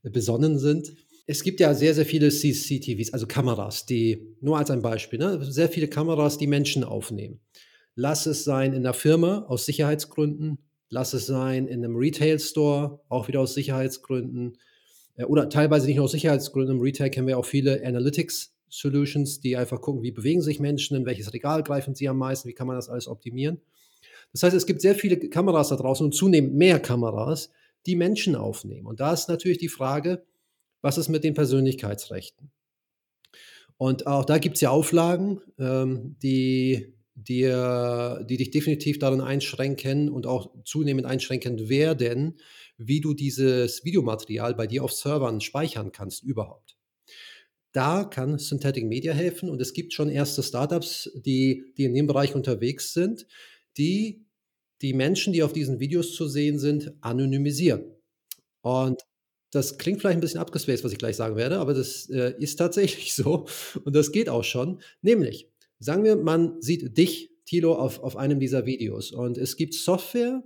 äh, besonnen sind. Es gibt ja sehr, sehr viele CCTVs, also Kameras, die, nur als ein Beispiel, ne, sehr viele Kameras, die Menschen aufnehmen. Lass es sein in der Firma aus Sicherheitsgründen, lass es sein in einem Retail-Store, auch wieder aus Sicherheitsgründen, äh, oder teilweise nicht nur aus Sicherheitsgründen. Im Retail kennen wir auch viele Analytics-Solutions, die einfach gucken, wie bewegen sich Menschen, in welches Regal greifen sie am meisten, wie kann man das alles optimieren. Das heißt, es gibt sehr viele Kameras da draußen und zunehmend mehr Kameras, die Menschen aufnehmen. Und da ist natürlich die Frage, was ist mit den Persönlichkeitsrechten? Und auch da gibt es ja Auflagen, ähm, die, die, die dich definitiv darin einschränken und auch zunehmend einschränken werden, wie du dieses Videomaterial bei dir auf Servern speichern kannst überhaupt. Da kann Synthetic Media helfen und es gibt schon erste Startups, die, die in dem Bereich unterwegs sind, die die Menschen, die auf diesen Videos zu sehen sind, anonymisieren. Und das klingt vielleicht ein bisschen abgespaced, was ich gleich sagen werde, aber das äh, ist tatsächlich so und das geht auch schon. Nämlich, sagen wir, man sieht dich, Tilo, auf, auf einem dieser Videos und es gibt Software,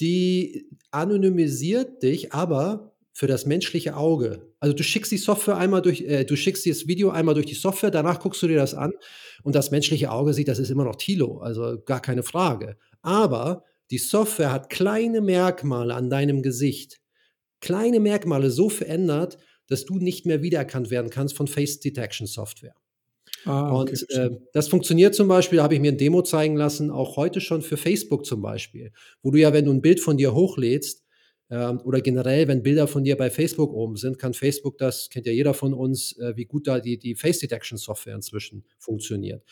die anonymisiert dich, aber für das menschliche Auge. Also du schickst die Software einmal durch, äh, du schickst das Video einmal durch die Software, danach guckst du dir das an und das menschliche Auge sieht, das ist immer noch Tilo, also gar keine Frage. Aber die Software hat kleine Merkmale an deinem Gesicht, kleine Merkmale so verändert, dass du nicht mehr wiedererkannt werden kannst von Face Detection Software. Ah, okay, und äh, das funktioniert zum Beispiel, habe ich mir ein Demo zeigen lassen, auch heute schon für Facebook zum Beispiel, wo du ja, wenn du ein Bild von dir hochlädst, ähm, oder generell, wenn Bilder von dir bei Facebook oben sind, kann Facebook das, kennt ja jeder von uns, äh, wie gut da die, die Face Detection Software inzwischen funktioniert.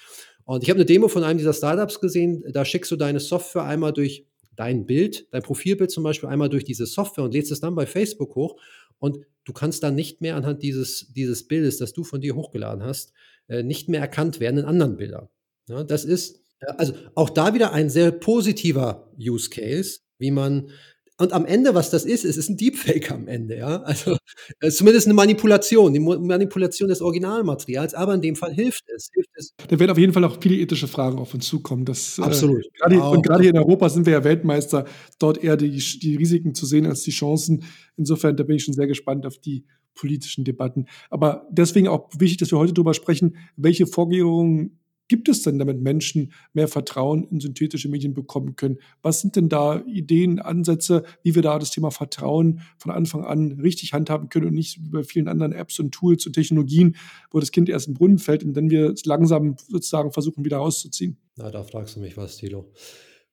Und ich habe eine Demo von einem dieser Startups gesehen, da schickst du deine Software einmal durch dein Bild, dein Profilbild zum Beispiel einmal durch diese Software und lädst es dann bei Facebook hoch und du kannst dann nicht mehr anhand dieses, dieses Bildes, das du von dir hochgeladen hast, äh, nicht mehr erkannt werden in anderen Bildern. Ja, das ist äh, also auch da wieder ein sehr positiver Use Case, wie man und am Ende, was das ist, es ist ein Deepfake am Ende, ja. Also äh, zumindest eine Manipulation, die Manipulation des Originalmaterials, aber in dem Fall hilft es. Hilft es. Da werden auf jeden Fall auch viele ethische Fragen auf uns zukommen. Das, äh, Absolut. Äh, grade, und gerade hier in Europa sind wir ja Weltmeister, dort eher die, die Risiken zu sehen als die Chancen. Insofern, da bin ich schon sehr gespannt auf die politischen Debatten. Aber deswegen auch wichtig, dass wir heute darüber sprechen, welche Vorgehungen gibt es denn, damit Menschen mehr Vertrauen in synthetische Medien bekommen können? Was sind denn da Ideen, Ansätze, wie wir da das Thema Vertrauen von Anfang an richtig handhaben können und nicht wie bei vielen anderen Apps und Tools und Technologien, wo das Kind erst in den Brunnen fällt und dann wir es langsam sozusagen versuchen, wieder rauszuziehen? Na, da fragst du mich was, Tilo.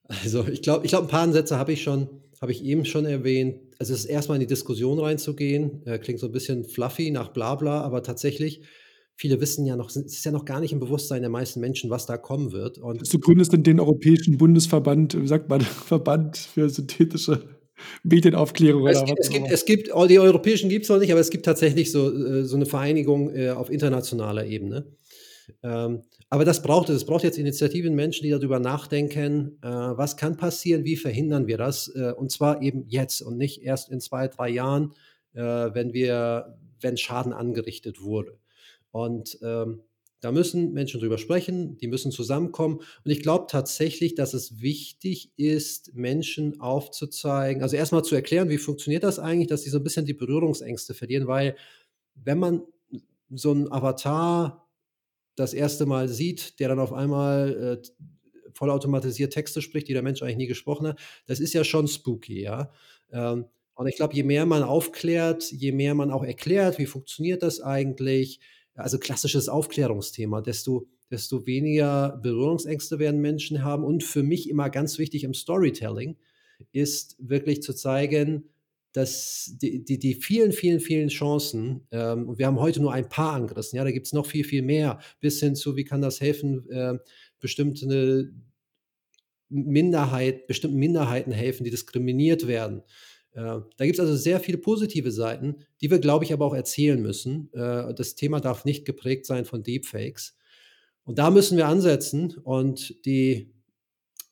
Also ich glaube, ich glaube, ein paar Ansätze habe ich schon, habe ich eben schon erwähnt. Also es ist erstmal in die Diskussion reinzugehen. Äh, klingt so ein bisschen fluffy nach Blabla, aber tatsächlich viele wissen ja noch, es ist ja noch gar nicht im Bewusstsein der meisten Menschen, was da kommen wird. Und du gründest denn den Europäischen Bundesverband, sagt man, Verband für synthetische Medienaufklärung es gibt, es gibt, es gibt, die europäischen gibt es noch nicht, aber es gibt tatsächlich so, äh, so eine Vereinigung äh, auf internationaler Ebene. Ähm, aber das braucht es. Es braucht jetzt Initiativen, Menschen, die darüber nachdenken, äh, was kann passieren, wie verhindern wir das? und zwar eben jetzt und nicht erst in zwei, drei Jahren, wenn wir, wenn Schaden angerichtet wurde. Und ähm, da müssen Menschen drüber sprechen, die müssen zusammenkommen. Und ich glaube tatsächlich, dass es wichtig ist, Menschen aufzuzeigen, also erstmal zu erklären, wie funktioniert das eigentlich, dass sie so ein bisschen die Berührungsängste verlieren, weil wenn man so einen Avatar das erste Mal sieht, der dann auf einmal äh, vollautomatisiert Texte spricht, die der Mensch eigentlich nie gesprochen hat, das ist ja schon spooky, ja. Ähm, und ich glaube, je mehr man aufklärt, je mehr man auch erklärt, wie funktioniert das eigentlich, also klassisches Aufklärungsthema, desto, desto weniger Berührungsängste werden Menschen haben. Und für mich immer ganz wichtig im Storytelling ist wirklich zu zeigen, dass die, die, die vielen, vielen, vielen Chancen, ähm, und wir haben heute nur ein paar angerissen, ja, da gibt es noch viel, viel mehr, bis hin zu, wie kann das helfen, äh, bestimmte Minderheit, bestimmten Minderheiten helfen, die diskriminiert werden. Äh, da gibt es also sehr viele positive Seiten, die wir, glaube ich, aber auch erzählen müssen. Äh, das Thema darf nicht geprägt sein von Deepfakes. Und da müssen wir ansetzen. Und die,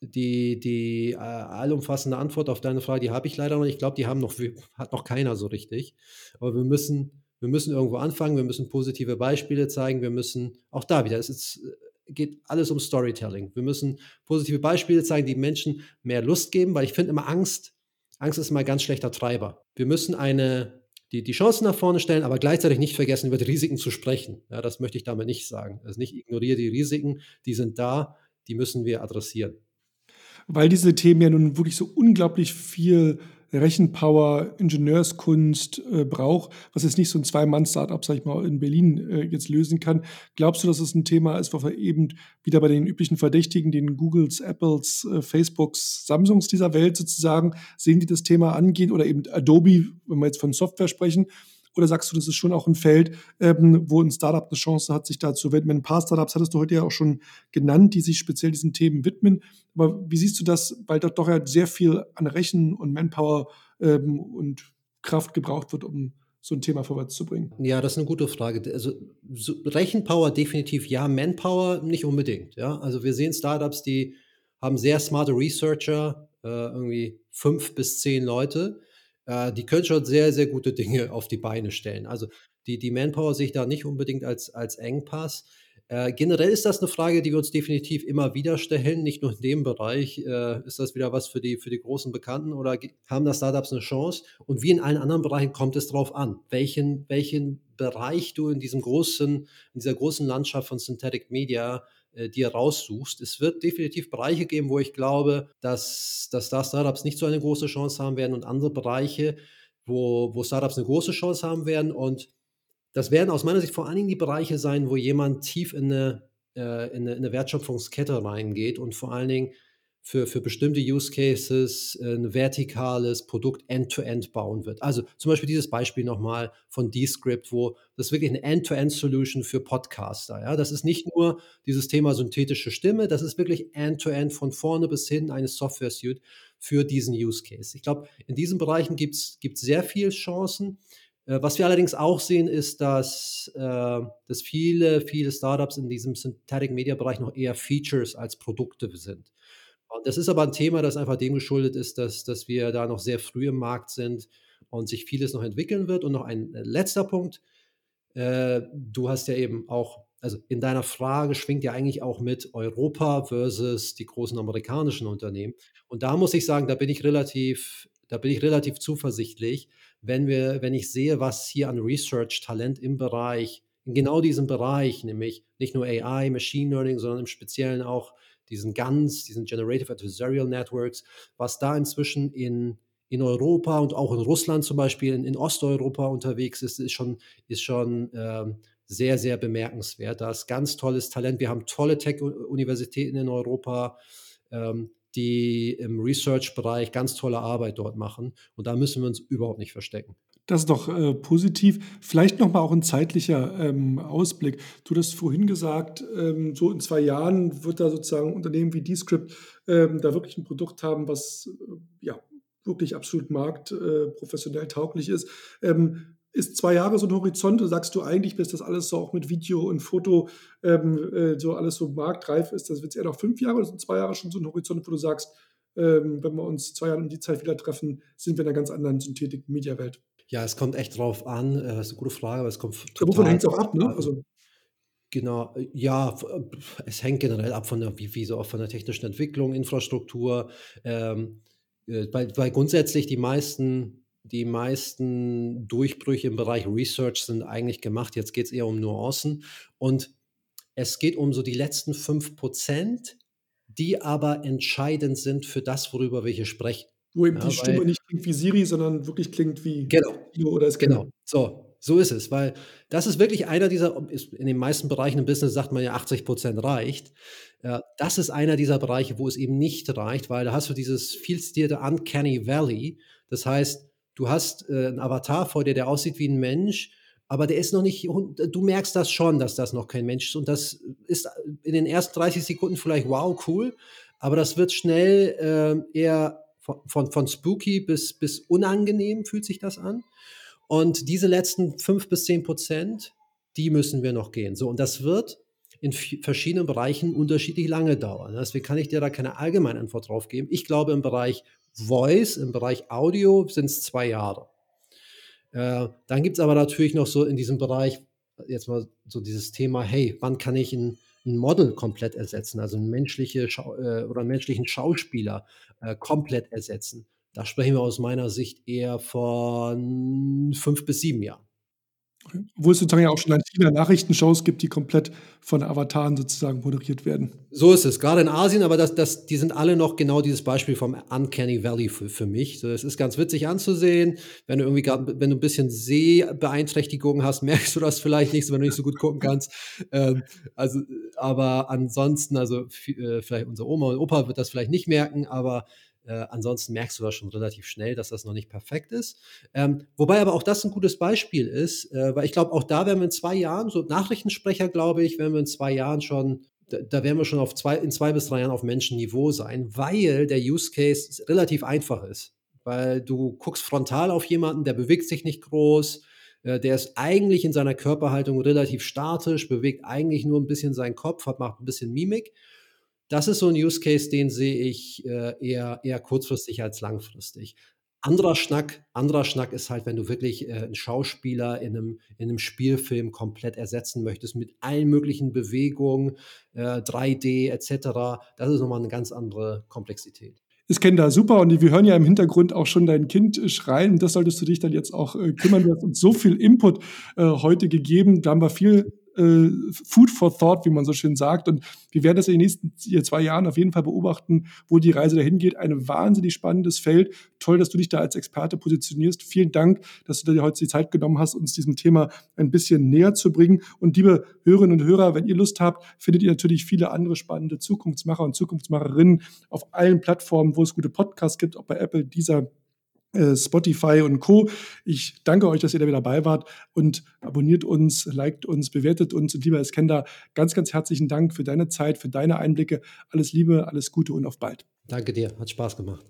die, die äh, allumfassende Antwort auf deine Frage, die habe ich leider noch nicht. Ich glaube, die haben noch, hat noch keiner so richtig. Aber wir müssen, wir müssen irgendwo anfangen. Wir müssen positive Beispiele zeigen. Wir müssen auch da wieder, es ist, geht alles um Storytelling. Wir müssen positive Beispiele zeigen, die Menschen mehr Lust geben, weil ich finde immer Angst Angst ist mal ein ganz schlechter Treiber. Wir müssen eine, die, die Chancen nach vorne stellen, aber gleichzeitig nicht vergessen, über die Risiken zu sprechen. Ja, das möchte ich damit nicht sagen. Also nicht ignoriere die Risiken, die sind da, die müssen wir adressieren. Weil diese Themen ja nun wirklich so unglaublich viel Rechenpower, Ingenieurskunst äh, braucht, was jetzt nicht so ein Zwei-Mann-Startup, sag ich mal, in Berlin äh, jetzt lösen kann. Glaubst du, dass es ein Thema ist, wo wir eben wieder bei den üblichen Verdächtigen, den Googles, Apples, äh, Facebooks, Samsungs dieser Welt sozusagen, sehen die das Thema angehen oder eben Adobe, wenn wir jetzt von Software sprechen, oder sagst du, das ist schon auch ein Feld, ähm, wo ein Startup eine Chance hat, sich da zu widmen? Ein paar Startups hattest du heute ja auch schon genannt, die sich speziell diesen Themen widmen. Aber wie siehst du das, weil dort doch ja sehr viel an Rechen und Manpower ähm, und Kraft gebraucht wird, um so ein Thema vorwärts zu bringen? Ja, das ist eine gute Frage. Also so Rechenpower definitiv ja, Manpower nicht unbedingt. Ja, also wir sehen Startups, die haben sehr smarte Researcher, äh, irgendwie fünf bis zehn Leute, äh, die können schon sehr, sehr gute Dinge auf die Beine stellen. Also die, die Manpower sehe ich da nicht unbedingt als, als Engpass. Äh, generell ist das eine Frage, die wir uns definitiv immer wieder stellen. Nicht nur in dem Bereich äh, ist das wieder was für die, für die großen Bekannten oder haben da Startups eine Chance? Und wie in allen anderen Bereichen kommt es darauf an, welchen, welchen Bereich du in diesem großen, in dieser großen Landschaft von Synthetic Media äh, dir raussuchst. Es wird definitiv Bereiche geben, wo ich glaube, dass, dass da Startups nicht so eine große Chance haben werden und andere Bereiche, wo, wo Startups eine große Chance haben werden. Und das werden aus meiner Sicht vor allen Dingen die Bereiche sein, wo jemand tief in eine, äh, in eine, in eine Wertschöpfungskette reingeht und vor allen Dingen für, für bestimmte Use Cases ein vertikales Produkt end-to-end bauen wird. Also zum Beispiel dieses Beispiel nochmal von Descript, wo das wirklich eine End-to-End-Solution für Podcaster. Ja? Das ist nicht nur dieses Thema synthetische Stimme, das ist wirklich end-to-end von vorne bis hin eine Software-Suite für diesen Use Case. Ich glaube, in diesen Bereichen gibt es sehr viele Chancen. Äh, was wir allerdings auch sehen, ist, dass, äh, dass viele, viele Startups in diesem Synthetic Media Bereich noch eher Features als Produkte sind. Das ist aber ein Thema, das einfach dem geschuldet ist, dass, dass wir da noch sehr früh im Markt sind und sich vieles noch entwickeln wird. Und noch ein äh, letzter Punkt. Äh, du hast ja eben auch, also in deiner Frage schwingt ja eigentlich auch mit Europa versus die großen amerikanischen Unternehmen. Und da muss ich sagen, da bin ich relativ, da bin ich relativ zuversichtlich, wenn wir, wenn ich sehe, was hier an Research-Talent im Bereich, in genau diesem Bereich, nämlich nicht nur AI, Machine Learning, sondern im Speziellen auch diesen GANs, diesen Generative Adversarial Networks, was da inzwischen in, in Europa und auch in Russland zum Beispiel, in, in Osteuropa unterwegs ist, ist schon, ist schon ähm, sehr, sehr bemerkenswert. Da ist ganz tolles Talent. Wir haben tolle Tech-Universitäten in Europa, ähm, die im Research-Bereich ganz tolle Arbeit dort machen. Und da müssen wir uns überhaupt nicht verstecken. Das ist doch äh, positiv. Vielleicht nochmal auch ein zeitlicher ähm, Ausblick. Du hast vorhin gesagt, ähm, so in zwei Jahren wird da sozusagen Unternehmen wie Descript ähm, da wirklich ein Produkt haben, was äh, ja wirklich absolut marktprofessionell äh, tauglich ist. Ähm, ist zwei Jahre so ein Horizont? Sagst du eigentlich, bis das alles so auch mit Video und Foto ähm, äh, so alles so marktreif ist, das wird eher noch fünf Jahre oder sind zwei Jahre schon so ein Horizont, wo du sagst, ähm, wenn wir uns zwei Jahre um die Zeit wieder treffen, sind wir in einer ganz anderen Synthetik-Media-Welt? Ja, es kommt echt drauf an. Äh, das ist eine gute Frage, aber es kommt total Wovon hängt es auch ab, ne? Also Genau, äh, ja, äh, es hängt generell ab von der, wie, wie so auch von der technischen Entwicklung, Infrastruktur, ähm, weil, weil grundsätzlich die meisten, die meisten Durchbrüche im Bereich Research sind eigentlich gemacht. Jetzt geht es eher um Nuancen und es geht um so die letzten 5%, die aber entscheidend sind für das, worüber wir hier sprechen. Wo eben ja, die Stimme nicht klingt wie Siri, sondern wirklich klingt wie genau, oder Scanner. Genau, so, so ist es, weil das ist wirklich einer dieser, in den meisten Bereichen im Business sagt man ja 80 Prozent reicht. Das ist einer dieser Bereiche, wo es eben nicht reicht, weil da hast du dieses viel zitierte Uncanny Valley. Das heißt, du hast äh, einen Avatar vor dir, der aussieht wie ein Mensch, aber der ist noch nicht, du merkst das schon, dass das noch kein Mensch ist. Und das ist in den ersten 30 Sekunden vielleicht wow, cool, aber das wird schnell äh, eher von, von, spooky bis, bis unangenehm fühlt sich das an. Und diese letzten fünf bis zehn Prozent, die müssen wir noch gehen. So, und das wird in verschiedenen Bereichen unterschiedlich lange dauern. Deswegen kann ich dir da keine allgemeine Antwort drauf geben. Ich glaube, im Bereich Voice, im Bereich Audio sind es zwei Jahre. Äh, dann gibt es aber natürlich noch so in diesem Bereich, jetzt mal so dieses Thema, hey, wann kann ich ein ein Model komplett ersetzen, also einen, menschliche Schau äh, oder menschlichen Schauspieler äh, komplett ersetzen. Da sprechen wir aus meiner Sicht eher von fünf bis sieben Jahren. Wo es sozusagen ja auch schon viele Nachrichtenshows gibt, die komplett von Avataren sozusagen moderiert werden. So ist es, gerade in Asien, aber das, das, die sind alle noch genau dieses Beispiel vom Uncanny Valley für, für mich. So, es ist ganz witzig anzusehen. Wenn du irgendwie grad, wenn du ein bisschen Sehbeeinträchtigungen hast, merkst du das vielleicht nicht, wenn du nicht so gut gucken kannst. Ähm, also, aber ansonsten, also äh, vielleicht unsere Oma und Opa wird das vielleicht nicht merken, aber äh, ansonsten merkst du das schon relativ schnell, dass das noch nicht perfekt ist. Ähm, wobei aber auch das ein gutes Beispiel ist, äh, weil ich glaube, auch da werden wir in zwei Jahren, so Nachrichtensprecher, glaube ich, werden wir in zwei Jahren schon da, da werden wir schon auf zwei, in zwei bis drei Jahren auf Menschenniveau sein, weil der Use Case relativ einfach ist. Weil du guckst frontal auf jemanden, der bewegt sich nicht groß, äh, der ist eigentlich in seiner Körperhaltung relativ statisch, bewegt eigentlich nur ein bisschen seinen Kopf, hat, macht ein bisschen Mimik das ist so ein Use Case, den sehe ich äh, eher, eher kurzfristig als langfristig. Anderer Schnack, anderer Schnack ist halt, wenn du wirklich äh, einen Schauspieler in einem, in einem Spielfilm komplett ersetzen möchtest mit allen möglichen Bewegungen, äh, 3D etc. Das ist nochmal eine ganz andere Komplexität. Kenne da super und wir hören ja im Hintergrund auch schon dein Kind schreien. Das solltest du dich dann jetzt auch äh, kümmern. Du hast uns so viel Input äh, heute gegeben. Da haben wir viel äh, Food for Thought, wie man so schön sagt. Und wir werden das in den nächsten zwei Jahren auf jeden Fall beobachten, wo die Reise dahin geht. Ein wahnsinnig spannendes Feld. Toll, dass du dich da als Experte positionierst. Vielen Dank, dass du dir heute die Zeit genommen hast, uns diesem Thema ein bisschen näher zu bringen. Und liebe Hörerinnen und Hörer, wenn ihr Lust habt, findet ihr natürlich viele andere spannende Zukunftsmacher und Zukunftsmacherinnen auf allen Plattformen, wo es gute Podcasts gibt, auch bei Apple, dieser Spotify und Co. Ich danke euch, dass ihr da wieder dabei wart und abonniert uns, liked uns, bewertet uns und lieber Eskender, ganz, ganz herzlichen Dank für deine Zeit, für deine Einblicke. Alles Liebe, alles Gute und auf bald. Danke dir, hat Spaß gemacht.